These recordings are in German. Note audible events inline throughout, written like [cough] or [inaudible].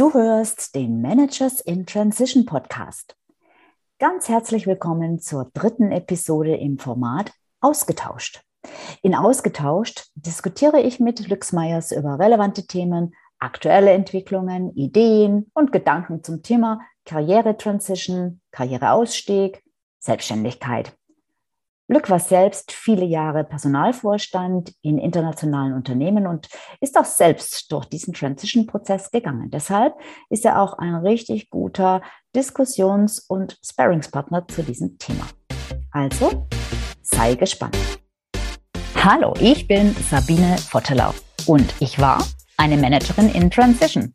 Du hörst den Managers in Transition Podcast. Ganz herzlich willkommen zur dritten Episode im Format Ausgetauscht. In Ausgetauscht diskutiere ich mit Lüxmeyers über relevante Themen, aktuelle Entwicklungen, Ideen und Gedanken zum Thema Karriere-Transition, Karriereausstieg, Selbstständigkeit. Lück war selbst viele Jahre Personalvorstand in internationalen Unternehmen und ist auch selbst durch diesen Transition-Prozess gegangen. Deshalb ist er auch ein richtig guter Diskussions- und Sparringspartner zu diesem Thema. Also, sei gespannt. Hallo, ich bin Sabine Vottelau und ich war eine Managerin in Transition.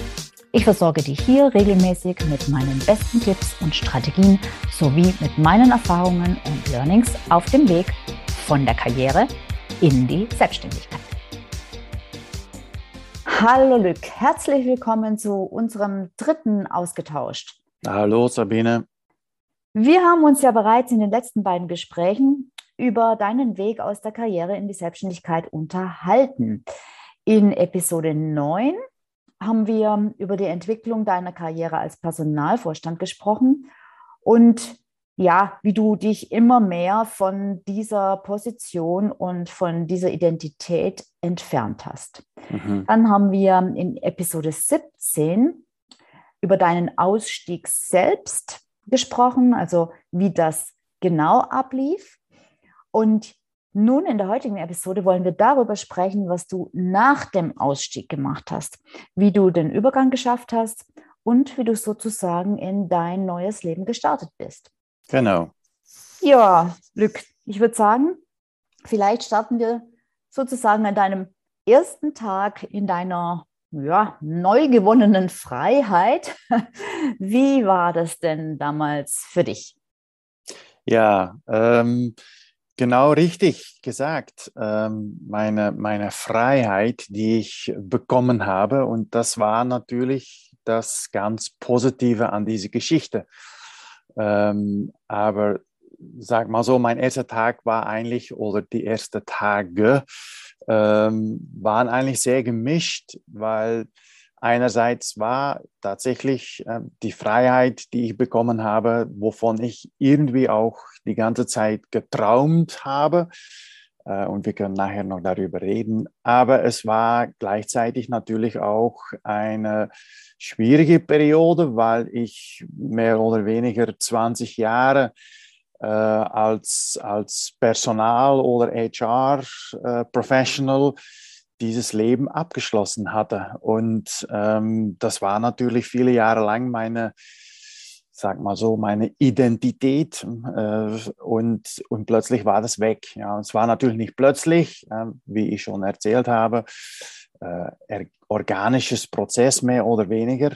Ich versorge dich hier regelmäßig mit meinen besten Tipps und Strategien sowie mit meinen Erfahrungen und Learnings auf dem Weg von der Karriere in die Selbstständigkeit. Hallo Lück, herzlich willkommen zu unserem dritten Ausgetauscht. Hallo Sabine. Wir haben uns ja bereits in den letzten beiden Gesprächen über deinen Weg aus der Karriere in die Selbstständigkeit unterhalten. In Episode 9 haben wir über die Entwicklung deiner Karriere als Personalvorstand gesprochen und ja, wie du dich immer mehr von dieser Position und von dieser Identität entfernt hast. Mhm. Dann haben wir in Episode 17 über deinen Ausstieg selbst gesprochen, also wie das genau ablief. Und nun, in der heutigen Episode wollen wir darüber sprechen, was du nach dem Ausstieg gemacht hast, wie du den Übergang geschafft hast und wie du sozusagen in dein neues Leben gestartet bist. Genau. Ja, Glück. Ich würde sagen, vielleicht starten wir sozusagen an deinem ersten Tag in deiner ja, neu gewonnenen Freiheit. [laughs] Wie war das denn damals für dich? Ja, ähm, Genau richtig gesagt. Ähm, meine, meine Freiheit, die ich bekommen habe. Und das war natürlich das ganz Positive an dieser Geschichte. Ähm, aber sag mal so, mein erster Tag war eigentlich, oder die ersten Tage ähm, waren eigentlich sehr gemischt, weil einerseits war tatsächlich äh, die Freiheit, die ich bekommen habe, wovon ich irgendwie auch die ganze Zeit getraumt habe. Äh, und wir können nachher noch darüber reden. Aber es war gleichzeitig natürlich auch eine schwierige Periode, weil ich mehr oder weniger 20 Jahre äh, als, als Personal- oder HR-Professional äh, dieses Leben abgeschlossen hatte. Und ähm, das war natürlich viele Jahre lang meine, sag mal so, meine Identität. Äh, und, und plötzlich war das weg. Ja, und es war natürlich nicht plötzlich, äh, wie ich schon erzählt habe, äh, organisches Prozess mehr oder weniger.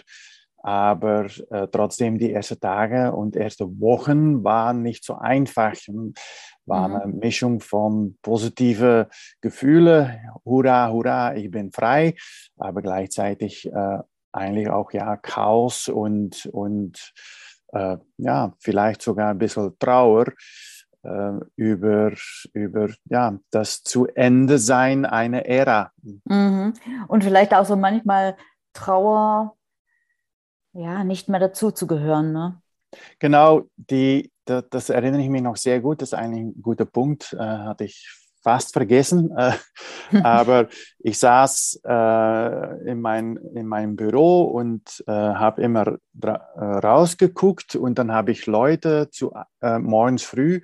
Aber äh, trotzdem die ersten Tage und erste Wochen waren nicht so einfach war mhm. eine Mischung von positive Gefühle, hurra, hurra, ich bin frei, aber gleichzeitig äh, eigentlich auch ja Chaos und, und äh, ja, vielleicht sogar ein bisschen Trauer äh, über, über ja, das zu Ende sein einer Ära. Mhm. Und vielleicht auch so manchmal Trauer, ja, nicht mehr dazu zu gehören, ne? Genau, die, das, das, erinnere ich mich noch sehr gut. Das ist eigentlich ein guter Punkt, äh, hatte ich fast vergessen. Äh, [laughs] aber ich saß äh, in, mein, in meinem Büro und äh, habe immer äh, rausgeguckt und dann habe ich Leute zu, äh, morgens früh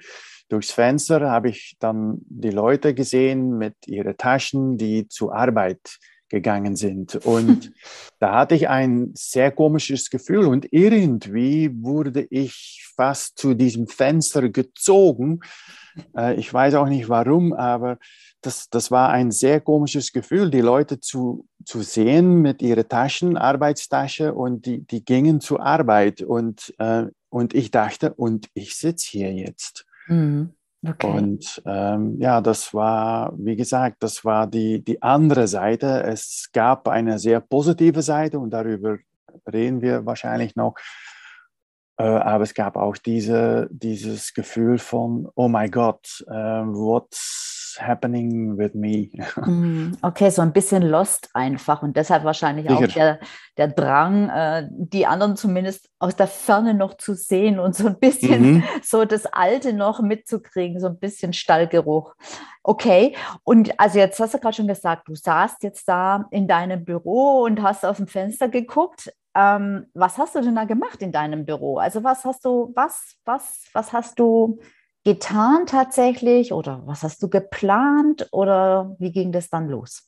durchs Fenster habe ich dann die Leute gesehen mit ihren Taschen, die zur Arbeit gegangen sind. [laughs] Und da hatte ich ein sehr komisches Gefühl und irgendwie wurde ich fast zu diesem Fenster gezogen. Äh, ich weiß auch nicht warum, aber das, das war ein sehr komisches Gefühl, die Leute zu, zu sehen mit ihrer Taschen, Arbeitstasche und die, die gingen zur Arbeit. Und äh, und ich dachte, und ich sitze hier jetzt. Mhm. Okay. Und ähm, ja, das war, wie gesagt, das war die, die andere Seite. Es gab eine sehr positive Seite und darüber reden wir wahrscheinlich noch. Äh, aber es gab auch diese, dieses Gefühl von, oh mein Gott, äh, what's happening with me? Mm, [laughs] okay, so ein bisschen lost einfach und deshalb wahrscheinlich Sicher. auch der, der Drang, äh, die anderen zumindest aus der Ferne noch zu sehen und so ein bisschen mhm. [laughs] so das Alte noch mitzukriegen, so ein bisschen Stallgeruch. Okay, und also jetzt hast du gerade schon gesagt, du saßt jetzt da in deinem Büro und hast aus dem Fenster geguckt. Ähm, was hast du denn da gemacht in deinem Büro? Also was hast du, was, was, was hast du getan tatsächlich oder was hast du geplant oder wie ging das dann los?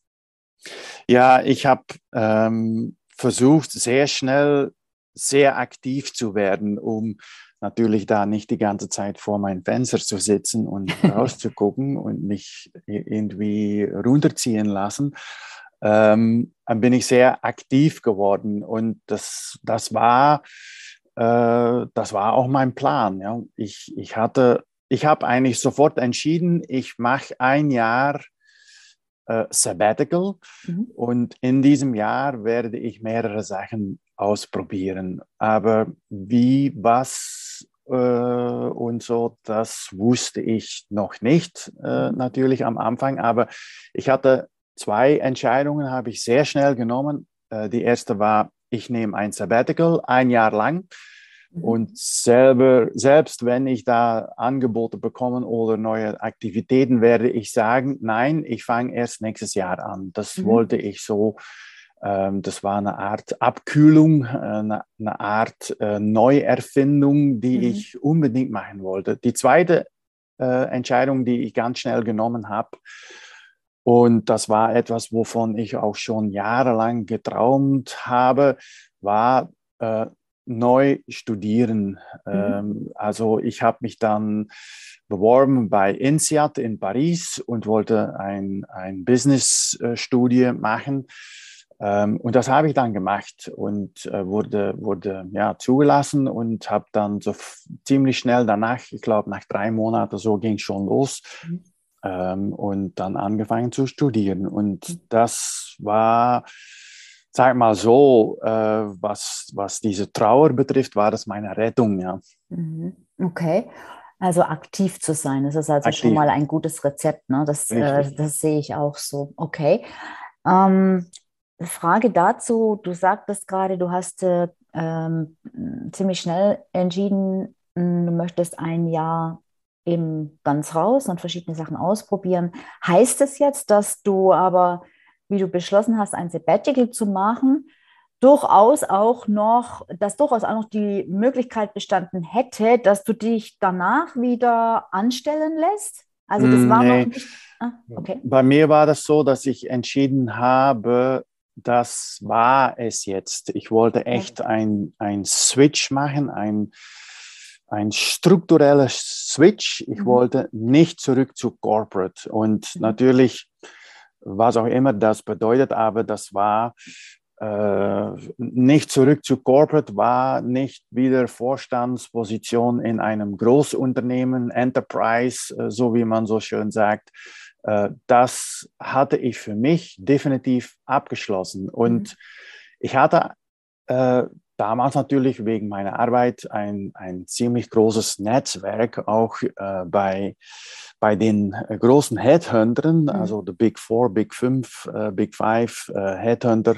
Ja, ich habe ähm, versucht, sehr schnell sehr aktiv zu werden, um natürlich da nicht die ganze Zeit vor meinem Fenster zu sitzen und [laughs] rauszugucken und mich irgendwie runterziehen lassen, ähm, dann bin ich sehr aktiv geworden und das, das, war, äh, das war auch mein Plan. Ja. Ich, ich hatte, ich habe eigentlich sofort entschieden, ich mache ein Jahr äh, Sabbatical mhm. und in diesem Jahr werde ich mehrere Sachen ausprobieren. Aber wie, was äh, und so, das wusste ich noch nicht, äh, mhm. natürlich am Anfang. Aber ich hatte zwei Entscheidungen habe ich sehr schnell genommen. Äh, die erste war, ich nehme ein Sabbatical, ein Jahr lang. Mhm. Und selber, selbst wenn ich da Angebote bekomme oder neue Aktivitäten, werde ich sagen, nein, ich fange erst nächstes Jahr an. Das mhm. wollte ich so. Ähm, das war eine Art Abkühlung, äh, eine, eine Art äh, Neuerfindung, die mhm. ich unbedingt machen wollte. Die zweite äh, Entscheidung, die ich ganz schnell genommen habe, und das war etwas, wovon ich auch schon jahrelang geträumt habe, war äh, neu studieren. Mhm. Ähm, also ich habe mich dann beworben bei INSEAD in Paris und wollte ein, ein Business-Studie machen. Ähm, und das habe ich dann gemacht und äh, wurde, wurde ja, zugelassen und habe dann so ziemlich schnell danach, ich glaube nach drei Monaten so ging es schon los, mhm ähm, und dann angefangen zu studieren. Und mhm. das war, sag mal so, äh, was, was diese Trauer betrifft, war das meine Rettung, ja. Mhm. Okay. Also aktiv zu sein, das ist also aktiv. schon mal ein gutes Rezept. Ne? Das, äh, das sehe ich auch so. Okay. Ähm, Frage dazu, du sagtest gerade, du hast äh, ähm, ziemlich schnell entschieden, du möchtest ein Jahr eben ganz raus und verschiedene Sachen ausprobieren. Heißt es jetzt, dass du aber, wie du beschlossen hast, ein Sabbatical zu machen, durchaus auch noch, dass durchaus auch noch die Möglichkeit bestanden hätte, dass du dich danach wieder anstellen lässt? Also das war nee. noch nicht. Ah, okay. Bei mir war das so, dass ich entschieden habe, das war es jetzt. Ich wollte echt ein, ein Switch machen, ein ein struktureller Switch. Ich mhm. wollte nicht zurück zu Corporate. Und mhm. natürlich, was auch immer das bedeutet, aber das war äh, nicht zurück zu Corporate, war nicht wieder Vorstandsposition in einem Großunternehmen, Enterprise, äh, so wie man so schön sagt. Äh, das hatte ich für mich definitiv abgeschlossen. Und mhm. ich hatte äh, damals natürlich wegen meiner Arbeit ein, ein ziemlich großes Netzwerk auch äh, bei, bei den großen Headhuntern, mhm. also the Big Four, Big Five, äh, Big Five äh, Headhunter,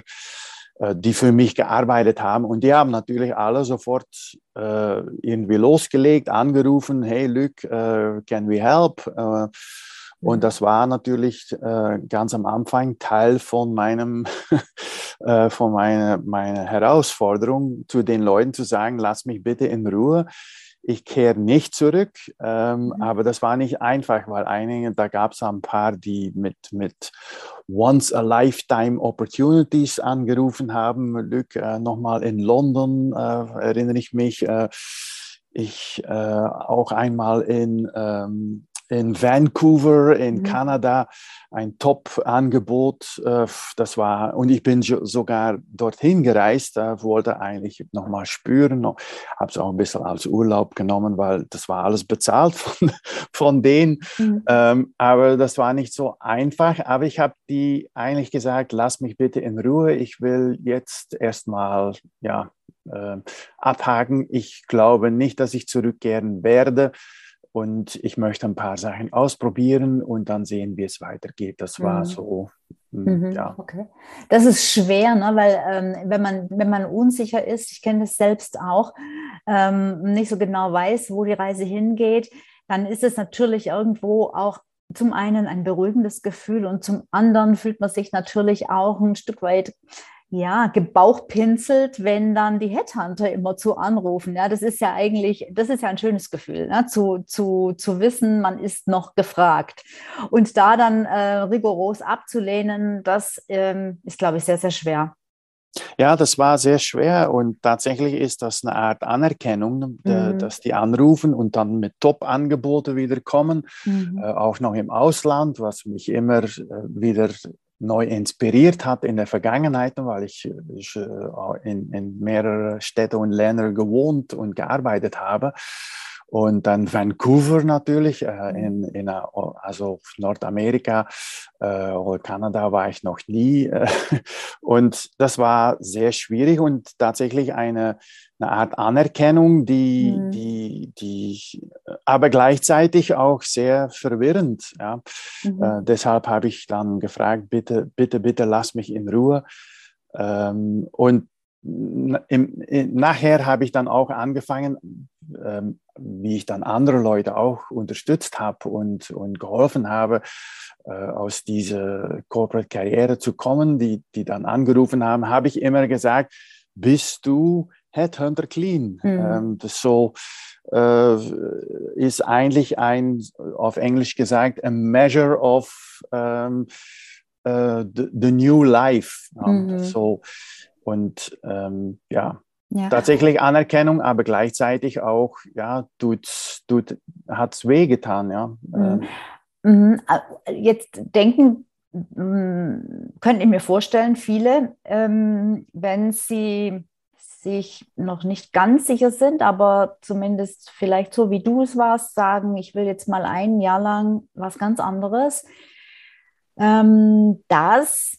äh, die für mich gearbeitet haben. Und die haben natürlich alle sofort äh, irgendwie losgelegt, angerufen, hey Luc, äh, can we help? Und das war natürlich äh, ganz am Anfang Teil von meinem, [laughs] äh, von meiner, meiner Herausforderung, zu den Leuten zu sagen, lass mich bitte in Ruhe. Ich kehre nicht zurück, ähm, mhm. aber das war nicht einfach, weil einige, da gab es ein paar, die mit, mit Once-a-Lifetime Opportunities angerufen haben. Luc, äh, nochmal in London, äh, erinnere ich mich. Äh, ich äh, auch einmal in, ähm, in Vancouver in mhm. Kanada ein Top-Angebot. Äh, das war, und ich bin sogar dorthin gereist, äh, wollte eigentlich nochmal spüren, habe es auch ein bisschen als Urlaub genommen, weil das war alles bezahlt [laughs] von, von denen. Mhm. Ähm, aber das war nicht so einfach. Aber ich habe die eigentlich gesagt, lass mich bitte in Ruhe. Ich will jetzt erstmal, ja, äh, abhaken. Ich glaube nicht, dass ich zurückkehren werde und ich möchte ein paar Sachen ausprobieren und dann sehen, wie es weitergeht. Das war mhm. so. Hm, mhm, ja. Okay. Das ist schwer, ne? weil ähm, wenn, man, wenn man unsicher ist, ich kenne das selbst auch, ähm, nicht so genau weiß, wo die Reise hingeht, dann ist es natürlich irgendwo auch zum einen ein beruhigendes Gefühl und zum anderen fühlt man sich natürlich auch ein Stück weit ja, gebauchpinselt, wenn dann die Headhunter immer zu anrufen. Ja, das ist ja eigentlich, das ist ja ein schönes Gefühl, ne? zu, zu, zu wissen, man ist noch gefragt. Und da dann äh, rigoros abzulehnen, das ähm, ist, glaube ich, sehr, sehr schwer. Ja, das war sehr schwer und tatsächlich ist das eine Art Anerkennung, mhm. dass die anrufen und dann mit Top-Angebote wieder kommen, mhm. äh, auch noch im Ausland, was mich immer äh, wieder neu inspiriert hat in der Vergangenheit, weil ich, ich äh, in, in mehrere Städte und Länder gewohnt und gearbeitet habe. Und dann Vancouver natürlich, äh, in, in also Nordamerika äh, oder Kanada war ich noch nie. Äh, [laughs] und das war sehr schwierig und tatsächlich eine, eine Art Anerkennung, die, mhm. die, die aber gleichzeitig auch sehr verwirrend. Ja. Mhm. Äh, deshalb habe ich dann gefragt, bitte, bitte, bitte lass mich in Ruhe. Ähm, und im, nachher habe ich dann auch angefangen, ähm, wie ich dann andere Leute auch unterstützt habe und, und geholfen habe, äh, aus dieser Corporate-Karriere zu kommen, die, die dann angerufen haben, habe ich immer gesagt, bist du Headhunter Clean? Mhm. Ähm, das so äh, ist eigentlich ein, auf Englisch gesagt, a measure of ähm, uh, the, the, new life. Mhm. So, und ähm, ja, ja. Tatsächlich Anerkennung, aber gleichzeitig auch, ja, tut, tut, hat es wehgetan, ja. Mhm. Ähm. Mhm. Jetzt denken, mm, könnte ich mir vorstellen, viele, ähm, wenn sie sich noch nicht ganz sicher sind, aber zumindest vielleicht so wie du es warst, sagen, ich will jetzt mal ein Jahr lang was ganz anderes, ähm, dass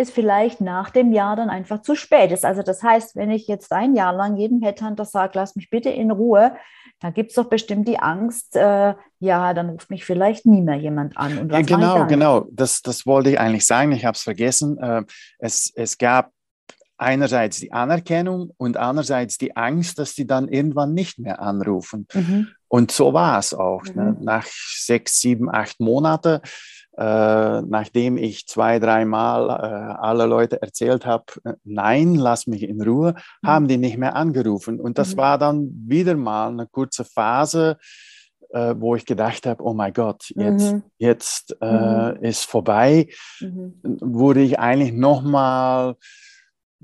es vielleicht nach dem Jahr dann einfach zu spät ist. Also das heißt, wenn ich jetzt ein Jahr lang jedem Headhunter sage, lass mich bitte in Ruhe, dann gibt es doch bestimmt die Angst, äh, ja, dann ruft mich vielleicht nie mehr jemand an. Und was genau, genau, das, das wollte ich eigentlich sagen, ich habe es vergessen. Äh, es, es gab einerseits die Anerkennung und andererseits die Angst, dass sie dann irgendwann nicht mehr anrufen. Mhm. Und so war es auch. Ne? Mhm. Ne? Nach sechs, sieben, acht Monaten äh, nachdem ich zwei, dreimal äh, alle Leute erzählt habe, äh, nein, lass mich in Ruhe, mhm. haben die nicht mehr angerufen. Und das mhm. war dann wieder mal eine kurze Phase, äh, wo ich gedacht habe, oh mein Gott, jetzt, mhm. jetzt äh, mhm. ist vorbei, mhm. wurde ich eigentlich nochmal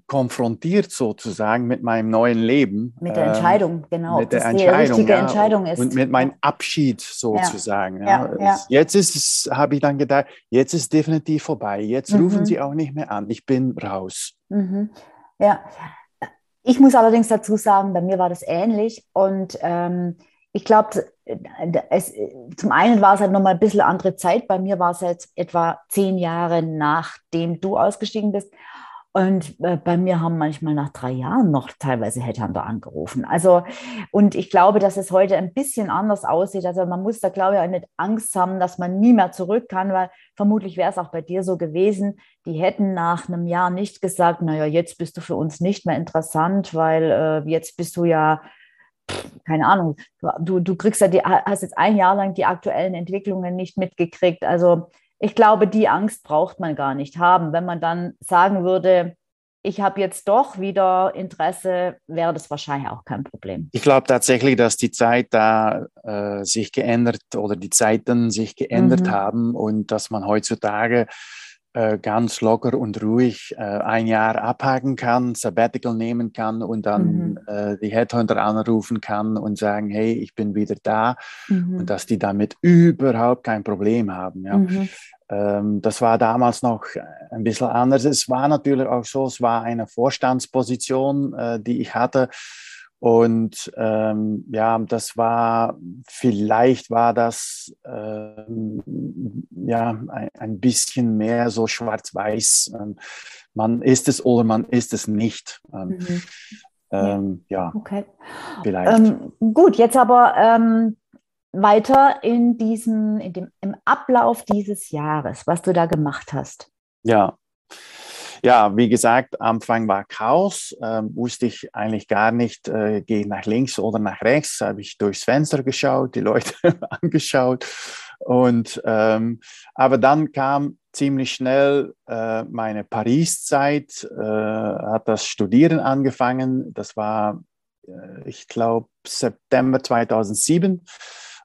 konfrontiert sozusagen mit meinem neuen Leben. Mit der ähm, Entscheidung, genau. Mit der Entscheidung, die richtige ja, Entscheidung ist. Und mit meinem Abschied sozusagen. Ja, ja. Jetzt ist habe ich dann gedacht, jetzt ist definitiv vorbei. Jetzt mhm. rufen Sie auch nicht mehr an. Ich bin raus. Mhm. Ja. Ich muss allerdings dazu sagen, bei mir war das ähnlich. Und ähm, ich glaube, zum einen war es halt nochmal ein bisschen andere Zeit. Bei mir war es jetzt etwa zehn Jahre nachdem du ausgestiegen bist. Und äh, bei mir haben manchmal nach drei Jahren noch teilweise Headhunter angerufen. Also, und ich glaube, dass es heute ein bisschen anders aussieht. Also man muss da, glaube ich, auch nicht Angst haben, dass man nie mehr zurück kann, weil vermutlich wäre es auch bei dir so gewesen. Die hätten nach einem Jahr nicht gesagt, naja, jetzt bist du für uns nicht mehr interessant, weil äh, jetzt bist du ja keine Ahnung, du, du kriegst ja die, hast jetzt ein Jahr lang die aktuellen Entwicklungen nicht mitgekriegt. Also ich glaube, die Angst braucht man gar nicht haben. Wenn man dann sagen würde, ich habe jetzt doch wieder Interesse, wäre das wahrscheinlich auch kein Problem. Ich glaube tatsächlich, dass die Zeit da äh, sich geändert oder die Zeiten sich geändert mhm. haben und dass man heutzutage äh, ganz locker und ruhig äh, ein Jahr abhaken kann, Sabbatical nehmen kann und dann mhm. äh, die Headhunter anrufen kann und sagen, hey, ich bin wieder da mhm. und dass die damit überhaupt kein Problem haben. Ja. Mhm. Ähm, das war damals noch ein bisschen anders. Es war natürlich auch so, es war eine Vorstandsposition, äh, die ich hatte und ähm, ja, das war, vielleicht war das ähm, ja ein, ein, bisschen mehr so schwarz-weiß. Ähm, man ist es oder man ist es nicht. Ähm, mhm. Ähm, ja, okay. vielleicht. Ähm, gut, jetzt aber weiter in diesem, in dem, im Ablauf dieses Jahres, was du da gemacht hast. Ja, ja, wie gesagt, Anfang war Chaos, äh, wusste ich eigentlich gar nicht, äh, gehe ich nach links oder nach rechts, habe ich durchs Fenster geschaut, die Leute [laughs] angeschaut. Und, ähm, aber dann kam ziemlich schnell äh, meine Paris-Zeit, äh, hat das Studieren angefangen. Das war, äh, ich glaube, September 2007.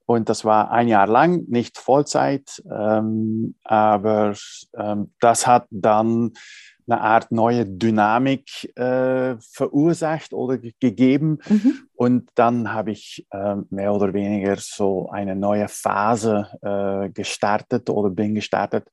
Und das war ein Jahr lang, nicht Vollzeit, ähm, aber ähm, das hat dann eine Art neue Dynamik äh, verursacht oder gegeben. Mhm. Und dann habe ich äh, mehr oder weniger so eine neue Phase äh, gestartet oder bin gestartet.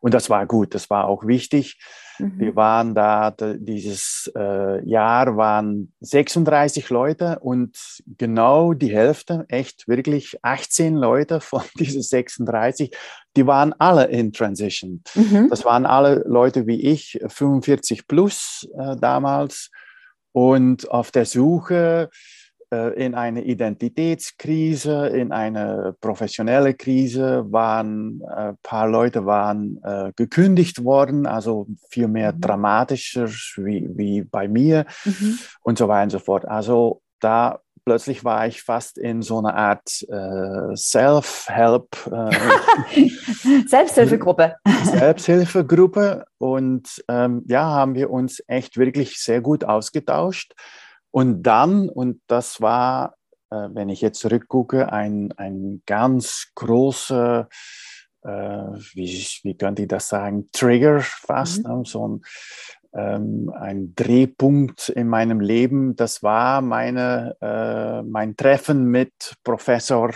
Und das war gut, das war auch wichtig. Mhm. Wir waren da, dieses äh, Jahr waren 36 Leute und genau die Hälfte, echt wirklich 18 Leute von [laughs] diesen 36, die waren alle in Transition. Mhm. Das waren alle Leute wie ich, 45 plus äh, damals und auf der Suche in eine Identitätskrise, in eine professionelle Krise, waren ein äh, paar Leute waren äh, gekündigt worden, also viel mehr mhm. dramatischer wie, wie bei mir mhm. und so weiter und so fort. Also da plötzlich war ich fast in so einer Art äh, Self-Help. Äh, [laughs] Selbsthilfegruppe. Selbsthilfegruppe. Und ähm, ja, haben wir uns echt wirklich sehr gut ausgetauscht. Und dann, und das war, äh, wenn ich jetzt zurückgucke, ein, ein ganz großer, äh, wie, wie könnte ich das sagen, Trigger fast, mhm. ne? so ein, ähm, ein Drehpunkt in meinem Leben. Das war meine, äh, mein Treffen mit Professor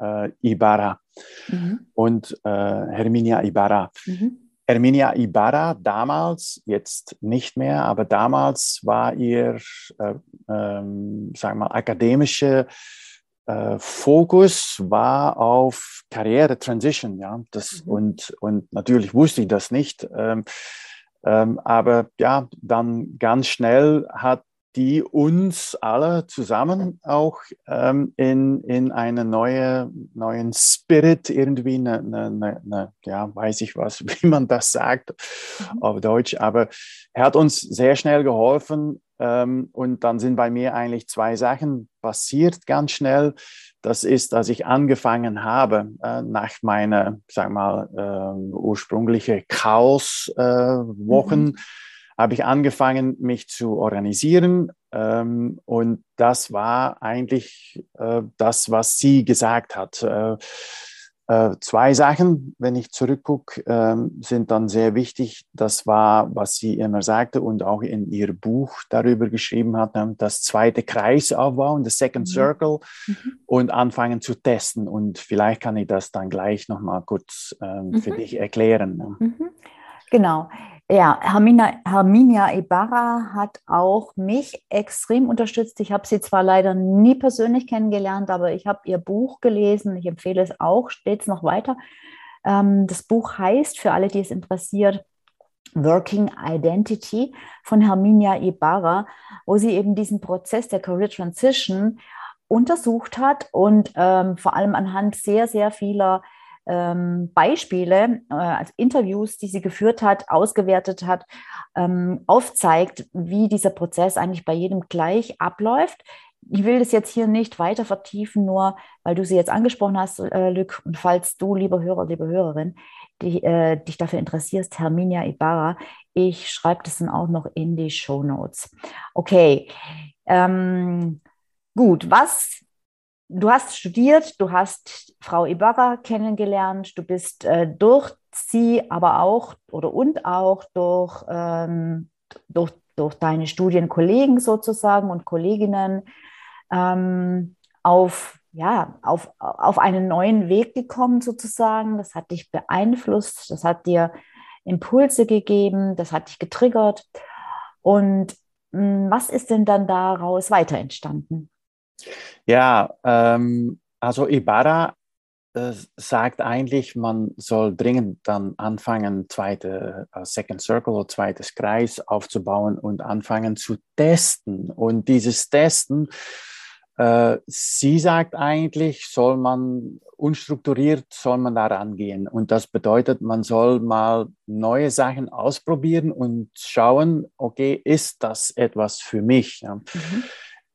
äh, Ibarra mhm. und äh, Herminia Ibarra. Mhm. Erminia Ibarra damals, jetzt nicht mehr, aber damals war ihr, äh, ähm, sagen wir mal, akademische äh, Fokus war auf Karriere Transition, ja. Das, mhm. und, und natürlich wusste ich das nicht. Ähm, ähm, aber ja, dann ganz schnell hat die uns alle zusammen auch ähm, in, in einen neue, neuen Spirit irgendwie, eine, eine, eine, ja, weiß ich was, [laughs] wie man das sagt mhm. auf Deutsch, aber er hat uns sehr schnell geholfen ähm, und dann sind bei mir eigentlich zwei Sachen passiert ganz schnell. Das ist, dass ich angefangen habe, äh, nach meiner, sag mal, äh, ursprüngliche Chaos-Wochen, äh, mhm habe ich angefangen, mich zu organisieren. Ähm, und das war eigentlich äh, das, was sie gesagt hat. Äh, äh, zwei Sachen, wenn ich zurückgucke, ähm, sind dann sehr wichtig. Das war, was sie immer sagte und auch in ihr Buch darüber geschrieben hat, ähm, das zweite Kreis aufbauen, the second mhm. circle mhm. und anfangen zu testen. Und vielleicht kann ich das dann gleich nochmal kurz ähm, mhm. für dich erklären. Mhm. Genau. Ja, Hermina, Herminia Ibarra hat auch mich extrem unterstützt. Ich habe sie zwar leider nie persönlich kennengelernt, aber ich habe ihr Buch gelesen. Ich empfehle es auch, steht es noch weiter. Ähm, das Buch heißt, für alle, die es interessiert, Working Identity von Herminia Ibarra, wo sie eben diesen Prozess der Career Transition untersucht hat und ähm, vor allem anhand sehr, sehr vieler ähm, Beispiele, äh, also Interviews, die sie geführt hat, ausgewertet hat, ähm, aufzeigt, wie dieser Prozess eigentlich bei jedem gleich abläuft. Ich will das jetzt hier nicht weiter vertiefen, nur weil du sie jetzt angesprochen hast, äh, Lück, und falls du, lieber Hörer, liebe Hörerin, die, äh, dich dafür interessierst, Herminia Ibarra, ich schreibe das dann auch noch in die Show Notes. Okay, ähm, gut, was du hast studiert, du hast Frau Ibarra kennengelernt, du bist äh, durch sie aber auch oder und auch durch, ähm, durch, durch deine Studienkollegen sozusagen und Kolleginnen ähm, auf, ja, auf, auf einen neuen Weg gekommen sozusagen. Das hat dich beeinflusst, das hat dir Impulse gegeben, das hat dich getriggert. Und mh, hm, was ist denn dann daraus weiter entstanden? Ja, ähm, also Ibarra äh, sagt eigentlich, man soll dringend dann anfangen, zweite uh, Second Circle oder zweites Kreis aufzubauen und anfangen zu testen. Und dieses Testen, äh, sie sagt eigentlich, soll man unstrukturiert, soll man da rangehen. Und das bedeutet, man soll mal neue Sachen ausprobieren und schauen, okay, ist das etwas für mich? Ja. Mhm.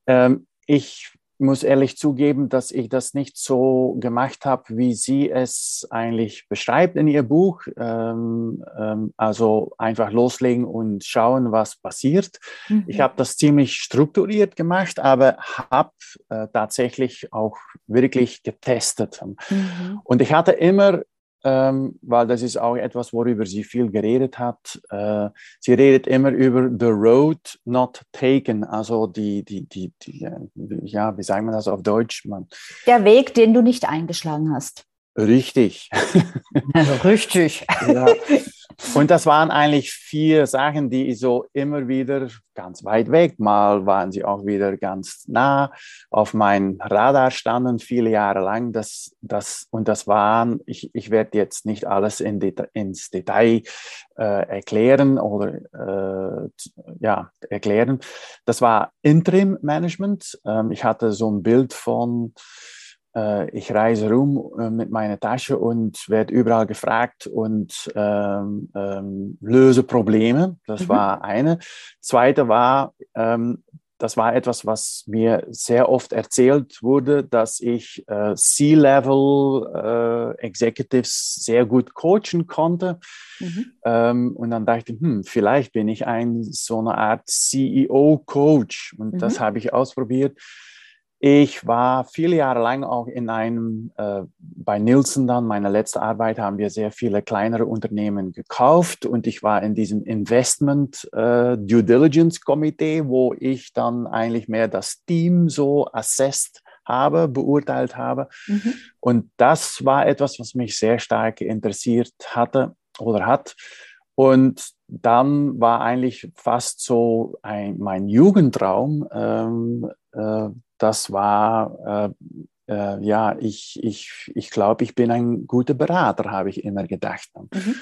Ähm, ich muss ehrlich zugeben, dass ich das nicht so gemacht habe, wie sie es eigentlich beschreibt in ihr Buch. Ähm, ähm, also einfach loslegen und schauen, was passiert. Mhm. Ich habe das ziemlich strukturiert gemacht, aber habe äh, tatsächlich auch wirklich getestet. Mhm. Und ich hatte immer ähm, weil das ist auch etwas, worüber sie viel geredet hat. Äh, sie redet immer über the road not taken, also die, die, die, die ja, wie sagt man das auf Deutsch? Man, Der Weg, den du nicht eingeschlagen hast. Richtig. [laughs] Richtig. ja. Und das waren eigentlich vier Sachen, die so immer wieder ganz weit weg, mal waren sie auch wieder ganz nah auf meinem Radar standen, viele Jahre lang. Das, das, und das waren, ich, ich werde jetzt nicht alles in Deta ins Detail äh, erklären oder äh, ja, erklären. Das war Interim Management. Ähm, ich hatte so ein Bild von ich reise rum äh, mit meiner Tasche und werde überall gefragt und ähm, ähm, löse Probleme. Das mhm. war eine. Zweite war, ähm, das war etwas, was mir sehr oft erzählt wurde, dass ich äh, C-Level äh, Executives sehr gut coachen konnte. Mhm. Ähm, und dann dachte ich, hm, vielleicht bin ich ein so eine Art CEO-Coach. Und mhm. das habe ich ausprobiert. Ich war viele Jahre lang auch in einem, äh, bei Nielsen dann, meine letzte Arbeit, haben wir sehr viele kleinere Unternehmen gekauft und ich war in diesem Investment äh, Due Diligence Komitee, wo ich dann eigentlich mehr das Team so assessed habe, beurteilt habe. Mhm. Und das war etwas, was mich sehr stark interessiert hatte oder hat. Und dann war eigentlich fast so ein, mein Jugendtraum, ähm, äh, das war, äh, äh, ja, ich, ich, ich glaube, ich bin ein guter Berater, habe ich immer gedacht. Mhm.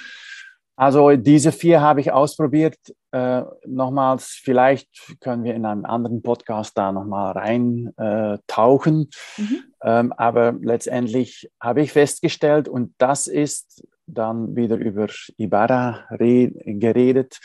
Also diese vier habe ich ausprobiert. Äh, nochmals, vielleicht können wir in einem anderen Podcast da nochmal reintauchen. Äh, mhm. ähm, aber letztendlich habe ich festgestellt, und das ist dann wieder über Ibarra geredet,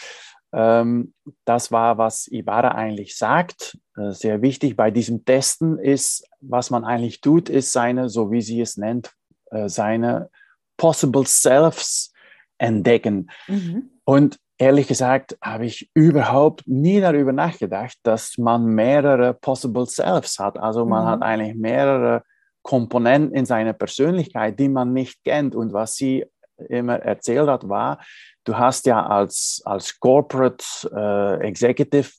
das war, was Ibarra eigentlich sagt. Äh, sehr wichtig bei diesem Testen ist, was man eigentlich tut, ist seine, so wie sie es nennt, äh, seine Possible Selves entdecken. Mhm. Und ehrlich gesagt habe ich überhaupt nie darüber nachgedacht, dass man mehrere Possible Selves hat. Also man mhm. hat eigentlich mehrere Komponenten in seiner Persönlichkeit, die man nicht kennt. Und was sie immer erzählt hat, war, du hast ja als, als Corporate äh, Executive,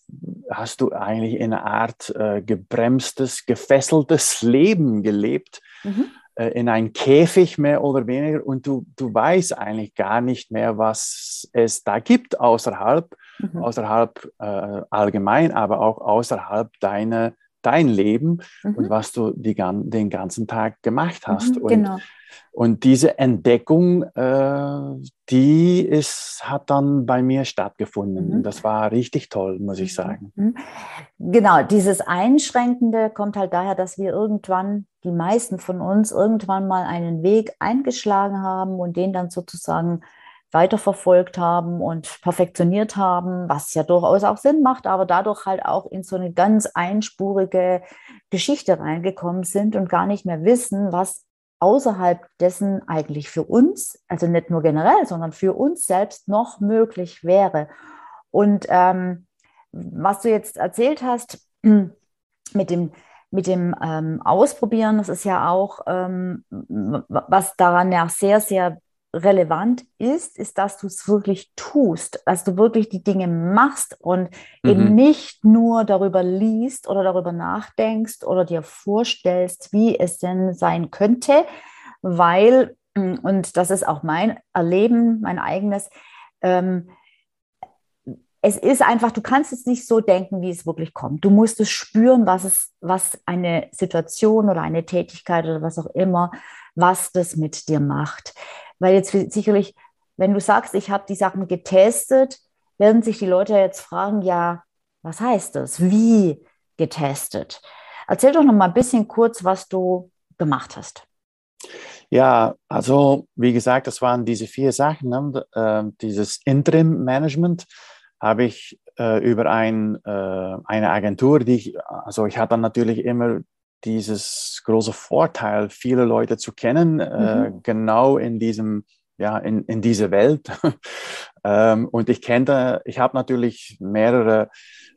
hast du eigentlich in einer Art äh, gebremstes, gefesseltes Leben gelebt, mhm. äh, in ein Käfig mehr oder weniger und du, du weißt eigentlich gar nicht mehr, was es da gibt außerhalb, mhm. außerhalb äh, allgemein, aber auch außerhalb deiner dein Leben mhm. und was du die, den ganzen Tag gemacht hast. Mhm, genau. Und und diese Entdeckung, äh, die ist, hat dann bei mir stattgefunden. Mhm. Das war richtig toll, muss ich mhm. sagen. Mhm. Genau, dieses Einschränkende kommt halt daher, dass wir irgendwann, die meisten von uns, irgendwann mal einen Weg eingeschlagen haben und den dann sozusagen weiterverfolgt haben und perfektioniert haben, was ja durchaus auch Sinn macht, aber dadurch halt auch in so eine ganz einspurige Geschichte reingekommen sind und gar nicht mehr wissen, was außerhalb dessen eigentlich für uns, also nicht nur generell, sondern für uns selbst noch möglich wäre. Und ähm, was du jetzt erzählt hast [clears throat] mit dem, mit dem ähm, Ausprobieren, das ist ja auch, ähm, was daran ja sehr, sehr relevant ist, ist, dass du es wirklich tust, dass du wirklich die Dinge machst und mhm. eben nicht nur darüber liest oder darüber nachdenkst oder dir vorstellst, wie es denn sein könnte, weil, und das ist auch mein Erleben, mein eigenes, ähm, es ist einfach, du kannst es nicht so denken, wie es wirklich kommt. Du musst es spüren, was es, was eine Situation oder eine Tätigkeit oder was auch immer, was das mit dir macht. Weil jetzt sicherlich, wenn du sagst, ich habe die Sachen getestet, werden sich die Leute jetzt fragen, ja, was heißt das? Wie getestet? Erzähl doch noch mal ein bisschen kurz, was du gemacht hast. Ja, also wie gesagt, das waren diese vier Sachen. Ne? Äh, dieses Interim-Management habe ich äh, über ein, äh, eine Agentur, die ich, also ich hatte dann natürlich immer dieses große Vorteil, viele Leute zu kennen, äh, mhm. genau in diesem, ja, in, in diese Welt. [laughs] ähm, und ich kenne, ich habe natürlich mehrere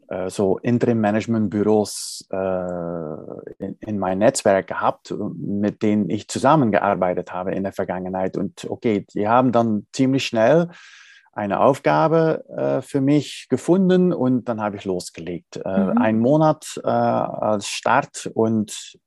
äh, so Interim-Management-Büros äh, in, in mein Netzwerk gehabt, mit denen ich zusammengearbeitet habe in der Vergangenheit. Und okay, die haben dann ziemlich schnell eine Aufgabe äh, für mich gefunden und dann habe ich losgelegt. Äh, mhm. Ein Monat äh, als Start und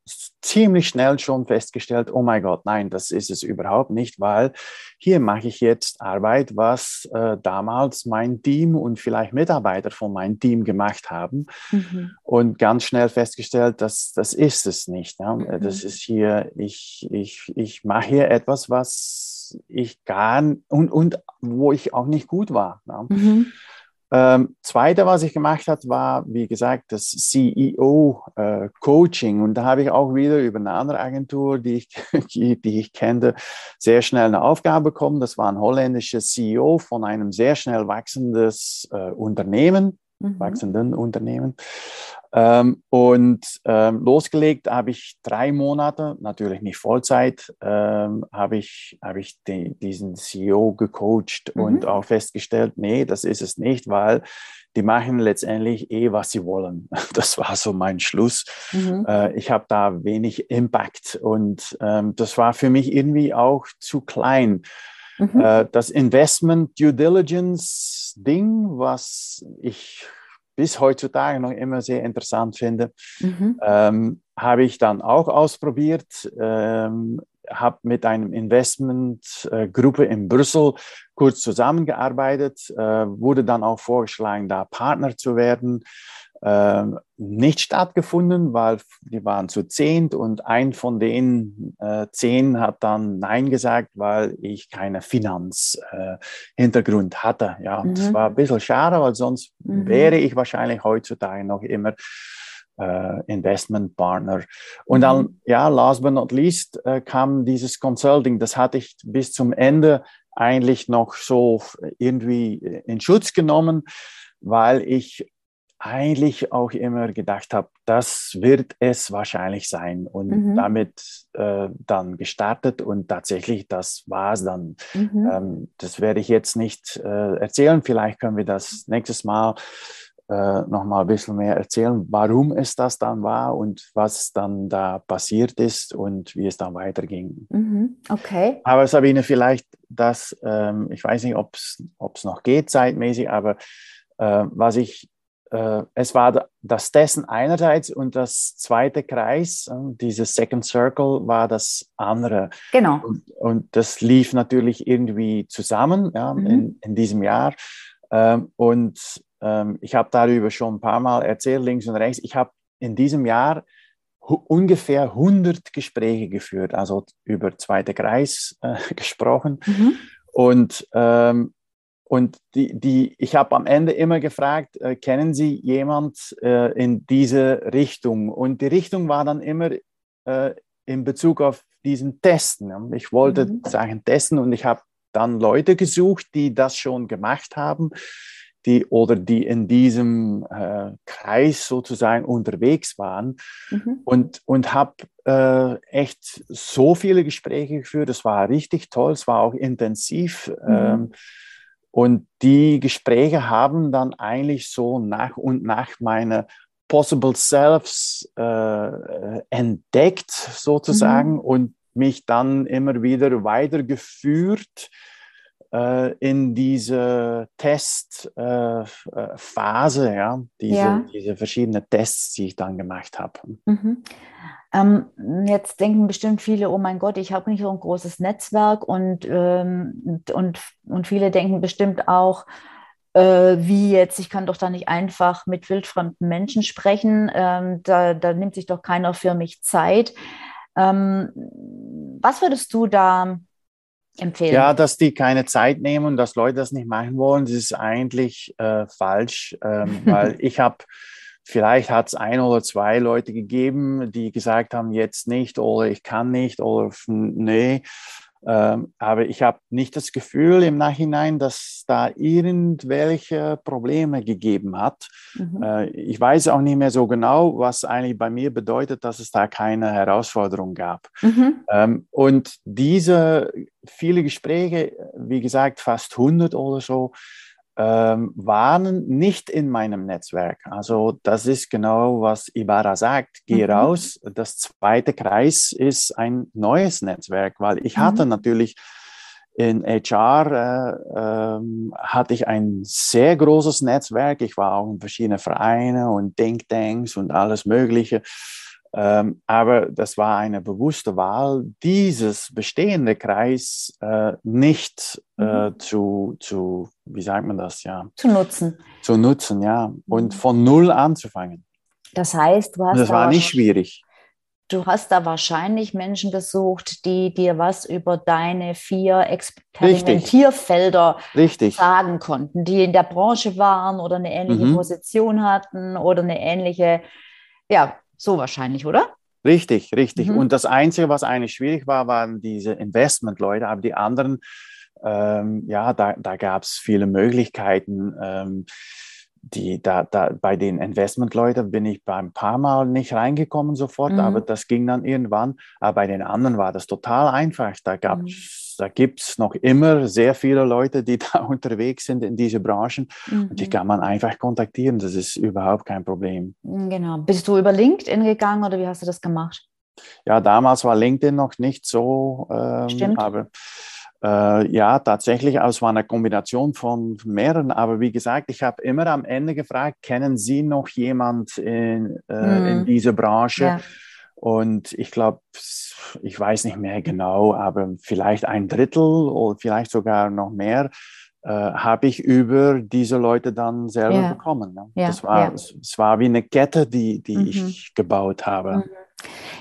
ziemlich schnell schon festgestellt, oh mein Gott, nein, das ist es überhaupt nicht, weil hier mache ich jetzt Arbeit, was äh, damals mein Team und vielleicht Mitarbeiter von meinem Team gemacht haben mhm. und ganz schnell festgestellt, dass das ist es nicht. Ja? Mhm. Das ist hier, ich, ich, ich mache hier etwas, was ich gar und, und wo ich auch nicht gut war. Ja? Mhm. Ähm, Zweite, was ich gemacht habe, war, wie gesagt, das CEO-Coaching. Äh, und da habe ich auch wieder über eine andere Agentur, die ich, [laughs] die, die ich kenne, sehr schnell eine Aufgabe bekommen. Das war ein holländischer CEO von einem sehr schnell wachsendes äh, Unternehmen, mhm. wachsenden Unternehmen. Ähm, und ähm, losgelegt habe ich drei Monate, natürlich nicht Vollzeit, ähm, habe ich, hab ich die, diesen CEO gecoacht mhm. und auch festgestellt, nee, das ist es nicht, weil die machen letztendlich eh, was sie wollen. [laughs] Das war so mein Schluss. Mhm. Äh, ich habe da wenig Impact und ähm, das war für mich irgendwie auch zu klein. Mhm. Äh, das Investment Due Diligence Ding, was ich bis heutzutage noch immer sehr interessant finde, mhm. ähm, habe ich dann auch ausprobiert. Ähm, habe mit einem Investmentgruppe äh, in Brüssel kurz zusammengearbeitet, äh, wurde dann auch vorgeschlagen, da Partner zu werden nicht stattgefunden, weil die waren zu zehnt und ein von den äh, zehn hat dann Nein gesagt, weil ich keine Finanzhintergrund äh, hatte. Ja, mhm. das war ein bisschen schade, weil sonst mhm. wäre ich wahrscheinlich heutzutage noch immer äh, Investmentpartner. Und dann, mhm. ja, last but not least, äh, kam dieses Consulting. Das hatte ich bis zum Ende eigentlich noch so irgendwie in Schutz genommen, weil ich eigentlich auch immer gedacht habe, das wird es wahrscheinlich sein und mhm. damit äh, dann gestartet und tatsächlich, das war es dann. Mhm. Ähm, das werde ich jetzt nicht äh, erzählen, vielleicht können wir das nächstes Mal äh, noch mal ein bisschen mehr erzählen, warum es das dann war und was dann da passiert ist und wie es dann weiterging. Mhm. Okay. Aber Sabine, vielleicht das, ähm, ich weiß nicht, ob es noch geht zeitmäßig, aber äh, was ich es war das Dessen einerseits und das zweite Kreis, äh, dieses Second Circle, war das andere. Genau. Und, und das lief natürlich irgendwie zusammen ja, mhm. in, in, diesem Jahr. Ähm, und ähm, ich habe darüber schon ein paar Mal erzählt, links und rechts. Ich habe in diesem Jahr ungefähr 100 Gespräche geführt, also über zweite Kreis äh, [laughs] gesprochen. Mhm. Und ähm, und die, die, ich habe am Ende immer gefragt, äh, kennen Sie jemand äh, in diese Richtung? Und die Richtung war dann immer äh, in Bezug auf diesen Testen. Ich wollte mhm. sagen testen und ich habe dann Leute gesucht, die das schon gemacht haben, die oder die in diesem äh, Kreis sozusagen unterwegs waren mhm. und, und habe äh, echt so viele Gespräche geführt. Es war richtig toll, es war auch intensiv. Mhm. Ähm, und die Gespräche haben dann eigentlich so nach und nach meine Possible Selves äh, entdeckt sozusagen. Mhm. Und mich dann immer wieder weitergeführt äh, in diese Testphase, äh, ja, diese, ja. diese verschiedenen Tests, die ich dann gemacht habe. Mhm. Ähm, jetzt denken bestimmt viele, oh mein Gott, ich habe nicht so ein großes Netzwerk und, ähm, und, und viele denken bestimmt auch, äh, wie jetzt, ich kann doch da nicht einfach mit wildfremden Menschen sprechen, ähm, da, da, nimmt sich doch keiner für mich Zeit. Ähm, was würdest du da empfehlen? Ja, dass die keine Zeit nehmen und dass Leute das nicht machen wollen, das ist eigentlich äh, falsch, ähm, [laughs] weil ich habe Vielleicht hat es ein oder zwei Leute gegeben, die gesagt haben, jetzt nicht oder ich kann nicht oder nee. Ähm, aber ich habe nicht das Gefühl im Nachhinein, dass da irgendwelche Probleme gegeben hat. Mhm. Äh, ich weiß auch nicht mehr so genau, was eigentlich bei mir bedeutet, dass es da keine Herausforderung gab. Mhm. Ähm, und diese viele Gespräche, wie gesagt, fast 100 oder so, ähm, waren nicht in meinem Netzwerk. Also das ist genau, was Ibarra sagt. Geh mhm. raus. Das zweite Kreis ist ein neues Netzwerk, weil ich mhm. hatte natürlich in HR äh, ähm, hatte ich ein sehr großes Netzwerk. Ich war auch in verschiedenen Vereinen und Denktanks und alles Mögliche. Ähm, aber das war eine bewusste Wahl, dieses bestehende Kreis äh, nicht äh, mhm. zu, zu, wie sagt man das, ja? Zu nutzen. Zu nutzen, ja. Und mhm. von Null anzufangen. Das heißt, du hast. Das war nicht schwierig. Du hast da wahrscheinlich Menschen besucht, die dir was über deine vier Experimentierfelder Richtig. sagen konnten, die in der Branche waren oder eine ähnliche mhm. Position hatten oder eine ähnliche ja, so wahrscheinlich, oder? Richtig, richtig. Mhm. Und das Einzige, was eigentlich schwierig war, waren diese Investmentleute, aber die anderen, ähm, ja, da, da gab es viele Möglichkeiten. Ähm, die, da, da, bei den Investmentleuten bin ich beim paar Mal nicht reingekommen sofort, mhm. aber das ging dann irgendwann. Aber bei den anderen war das total einfach. Da gab mhm da gibt es noch immer sehr viele Leute, die [laughs] da unterwegs sind in diese Branchen. Mhm. Und die kann man einfach kontaktieren. Das ist überhaupt kein Problem. Genau. Bist du über LinkedIn gegangen oder wie hast du das gemacht? Ja, damals war LinkedIn noch nicht so. Ähm, Stimmt. Aber äh, ja, tatsächlich, es war eine Kombination von mehreren. Aber wie gesagt, ich habe immer am Ende gefragt, kennen Sie noch jemand in, äh, mhm. in dieser Branche? Ja. Und ich glaube, ich weiß nicht mehr genau, aber vielleicht ein Drittel oder vielleicht sogar noch mehr äh, habe ich über diese Leute dann selber ja. bekommen. Ne? Ja, das war, es, es, war wie eine Kette, die, die mhm. ich gebaut habe. Mhm.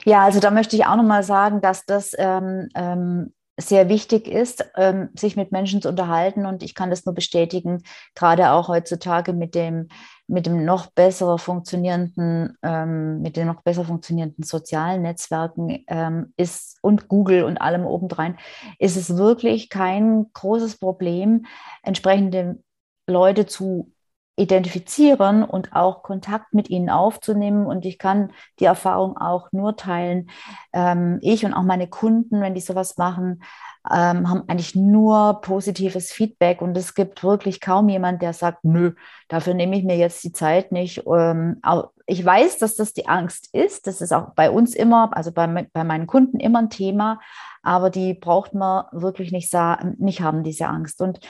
Ja, also da möchte ich auch nochmal sagen, dass das ähm, ähm, sehr wichtig ist, ähm, sich mit Menschen zu unterhalten. Und ich kann das nur bestätigen, gerade auch heutzutage mit dem mit dem noch besser funktionierenden, ähm, mit den noch besser funktionierenden sozialen Netzwerken ähm, ist und Google und allem obendrein, ist es wirklich kein großes Problem, entsprechende Leute zu identifizieren und auch Kontakt mit ihnen aufzunehmen. Und ich kann die Erfahrung auch nur teilen. Ähm, ich und auch meine Kunden, wenn die sowas machen, ähm, haben eigentlich nur positives Feedback und es gibt wirklich kaum jemand, der sagt, nö, dafür nehme ich mir jetzt die Zeit nicht. Ähm, ich weiß, dass das die Angst ist. Das ist auch bei uns immer, also bei, bei meinen Kunden immer ein Thema, aber die braucht man wirklich nicht, nicht haben, diese Angst. Und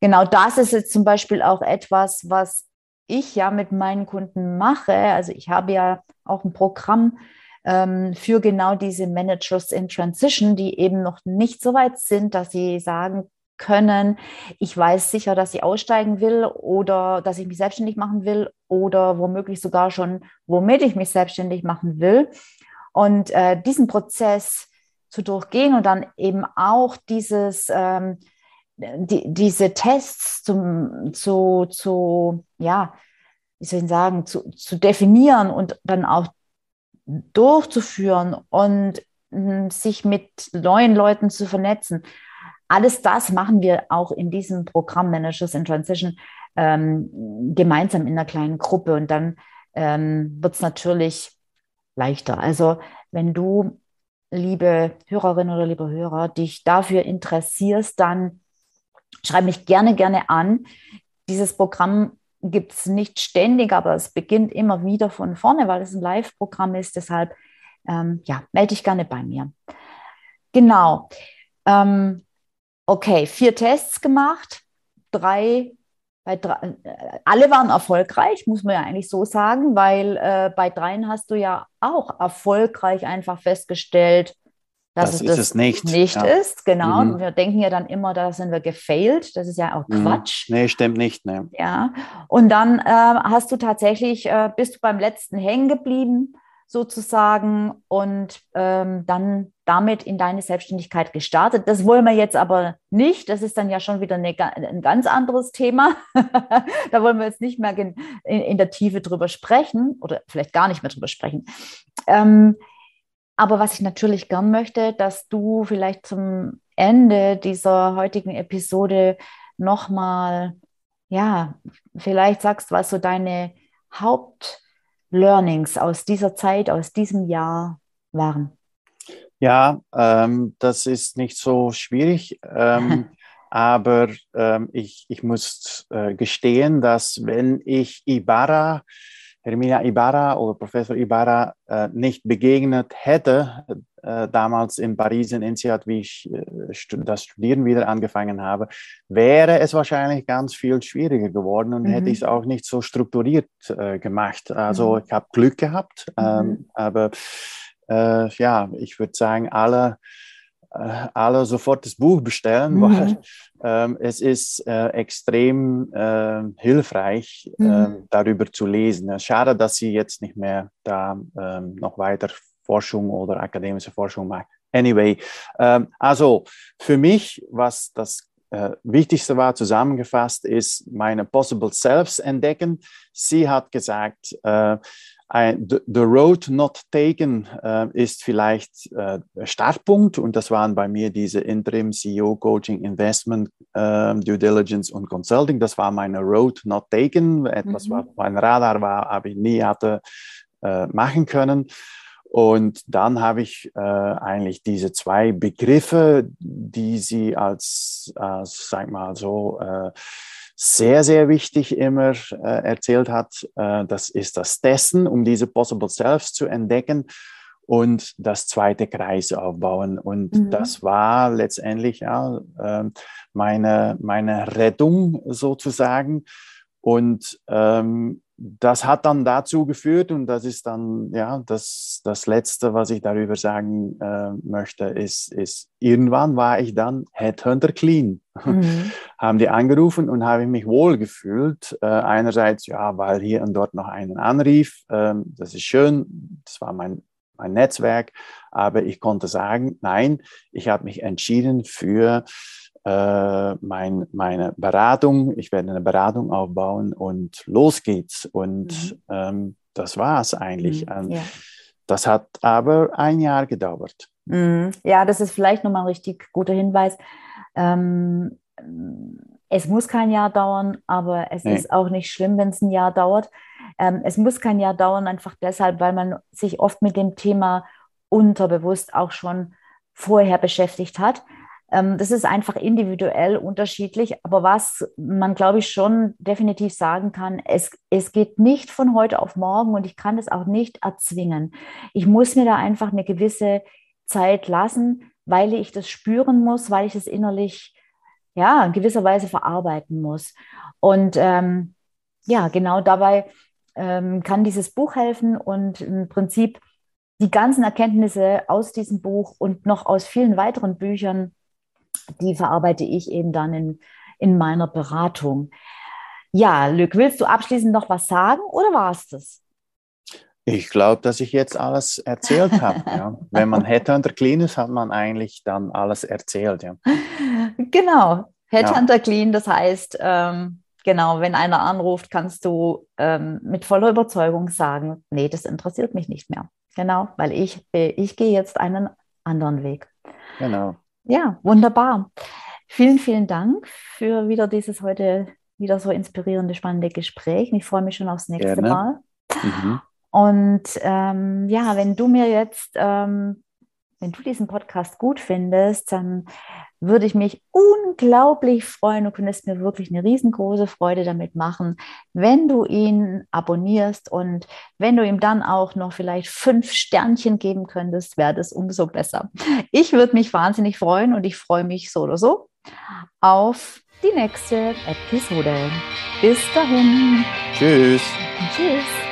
genau das ist jetzt zum Beispiel auch etwas, was ich ja mit meinen Kunden mache. Also ich habe ja auch ein Programm, ähm, für genau diese Managers in Transition, die eben noch nicht so weit sind, dass sie sagen können, ich weiß sicher, dass ich aussteigen will oder dass ich mich selbstständig machen will oder womöglich sogar schon, womit ich mich selbstständig machen will. Und äh, diesen Prozess zu durchgehen und dann eben auch dieses, ähm, die, diese Tests zum, zu, zu, ja, wie soll ich sagen, zu, zu definieren und dann auch durchzuführen und hm, sich mit neuen Leuten zu vernetzen. Alles das machen wir auch in diesem Programm Managers in Transition ähm, gemeinsam in einer kleinen Gruppe und dann ähm, wird es natürlich leichter. Also wenn du, liebe Hörerin oder lieber Hörer, dich dafür interessierst, dann schreib mich gerne, gerne an. Dieses Programm gibt es nicht ständig, aber es beginnt immer wieder von vorne, weil es ein Live-Programm ist. Deshalb, ähm, ja, melde dich gerne bei mir. Genau. Ähm, okay, vier Tests gemacht, drei, bei drei, äh, alle waren erfolgreich, muss man ja eigentlich so sagen, weil äh, bei dreien hast du ja auch erfolgreich einfach festgestellt, dass das es das es nicht, nicht ja. ist. Genau. Mhm. Wir denken ja dann immer, da sind wir gefailt. Das ist ja auch mhm. Quatsch. Nee, stimmt nicht. Nee. Ja. Und dann äh, hast du tatsächlich, äh, bist du beim letzten hängen geblieben sozusagen und ähm, dann damit in deine Selbstständigkeit gestartet. Das wollen wir jetzt aber nicht. Das ist dann ja schon wieder eine, ein ganz anderes Thema. [laughs] da wollen wir jetzt nicht mehr in, in, der Tiefe drüber sprechen oder vielleicht gar nicht mehr drüber sprechen. Ähm, aber was ich natürlich gern möchte, dass du vielleicht zum Ende dieser heutigen Episode nochmal, ja, vielleicht sagst, was so deine Hauptlearnings aus dieser Zeit, aus diesem Jahr waren. Ja, ähm, das ist nicht so schwierig, ähm, [laughs] aber ähm, ich, ich muss äh, gestehen, dass wenn ich Ibarra Hermina Ibarra oder Professor Ibarra äh, nicht begegnet hätte, äh, damals in Paris in INSEAD, wie ich äh, das Studieren wieder angefangen habe, wäre es wahrscheinlich ganz viel schwieriger geworden und mhm. hätte ich es auch nicht so strukturiert äh, gemacht. Also mhm. ich habe Glück gehabt, ähm, mhm. aber äh, ja, ich würde sagen, alle alle sofort das Buch bestellen, mhm. weil ähm, es ist äh, extrem äh, hilfreich, mhm. Ähm, darüber zu lesen. Schade, dass sie jetzt nicht mehr da ähm, noch weiter Forschung oder akademische Forschung macht. Anyway, ähm, also für mich, was das äh, Wichtigste war, zusammengefasst, ist meine Possible Selves entdecken. Sie hat gesagt, äh, The Road Not Taken äh, ist vielleicht äh, Startpunkt und das waren bei mir diese Interim CEO Coaching Investment äh, Due Diligence und Consulting. Das war meine Road Not Taken, etwas, mhm. was mein Radar war, aber ich nie hatte äh, machen können. Und dann habe ich äh, eigentlich diese zwei Begriffe, die sie als, als sag mal so, äh, sehr, sehr wichtig immer äh, erzählt hat. Äh, das ist das Testen, um diese Possible Selves zu entdecken und das zweite Kreis aufbauen. Und mhm. das war letztendlich ja, äh, meine, meine Rettung sozusagen. Und ähm, das hat dann dazu geführt, und das ist dann ja das, das Letzte, was ich darüber sagen äh, möchte, ist, ist, irgendwann war ich dann Headhunter Clean. Mhm. [laughs] Haben die angerufen und habe mich wohl gefühlt. Äh, einerseits, ja, weil hier und dort noch einen anrief, äh, das ist schön, das war mein, mein Netzwerk, aber ich konnte sagen, nein, ich habe mich entschieden für äh, mein, meine Beratung, ich werde eine Beratung aufbauen und los geht's. Und mhm. ähm, das war es eigentlich. Mhm, ähm, ja. Das hat aber ein Jahr gedauert. Mhm. Ja, das ist vielleicht nochmal ein richtig guter Hinweis. Ähm, es muss kein Jahr dauern, aber es nee. ist auch nicht schlimm, wenn es ein Jahr dauert. Ähm, es muss kein Jahr dauern, einfach deshalb, weil man sich oft mit dem Thema unterbewusst auch schon vorher beschäftigt hat. Ähm, das ist einfach individuell unterschiedlich. Aber was man, glaube ich, schon definitiv sagen kann, es, es geht nicht von heute auf morgen und ich kann es auch nicht erzwingen. Ich muss mir da einfach eine gewisse Zeit lassen, weil ich das spüren muss, weil ich es innerlich ja in gewisser Weise verarbeiten muss. Und ähm, ja, genau dabei ähm, kann dieses Buch helfen und im Prinzip die ganzen Erkenntnisse aus diesem Buch und noch aus vielen weiteren Büchern die verarbeite ich eben dann in, in meiner Beratung. Ja, Lück, willst du abschließend noch was sagen oder war es das? Ich glaube, dass ich jetzt alles erzählt habe. ja. [laughs] Wenn man Headhunter clean ist, hat man eigentlich dann alles erzählt. Ja. Genau, Headhunter ja. clean, das heißt, ähm, genau, wenn einer anruft, kannst du ähm, mit voller Überzeugung sagen, nee, das interessiert mich nicht mehr. Genau, weil ich, äh, ich gehe jetzt einen anderen Weg. Genau. Ja, wunderbar. Vielen, vielen Dank für wieder dieses heute wieder so inspirierende, spannende Gespräch. Ich freue mich schon aufs nächste Gerne. Mal. Mhm. Und ähm, ja, wenn du mir jetzt ähm, wenn du diesen Podcast gut findest, dann würde ich mich unglaublich freuen. Du könntest mir wirklich eine riesengroße Freude damit machen, wenn du ihn abonnierst und wenn du ihm dann auch noch vielleicht fünf Sternchen geben könntest, wäre das umso besser. Ich würde mich wahnsinnig freuen und ich freue mich so oder so auf die nächste Episode. Bis dahin. Tschüss. Tschüss.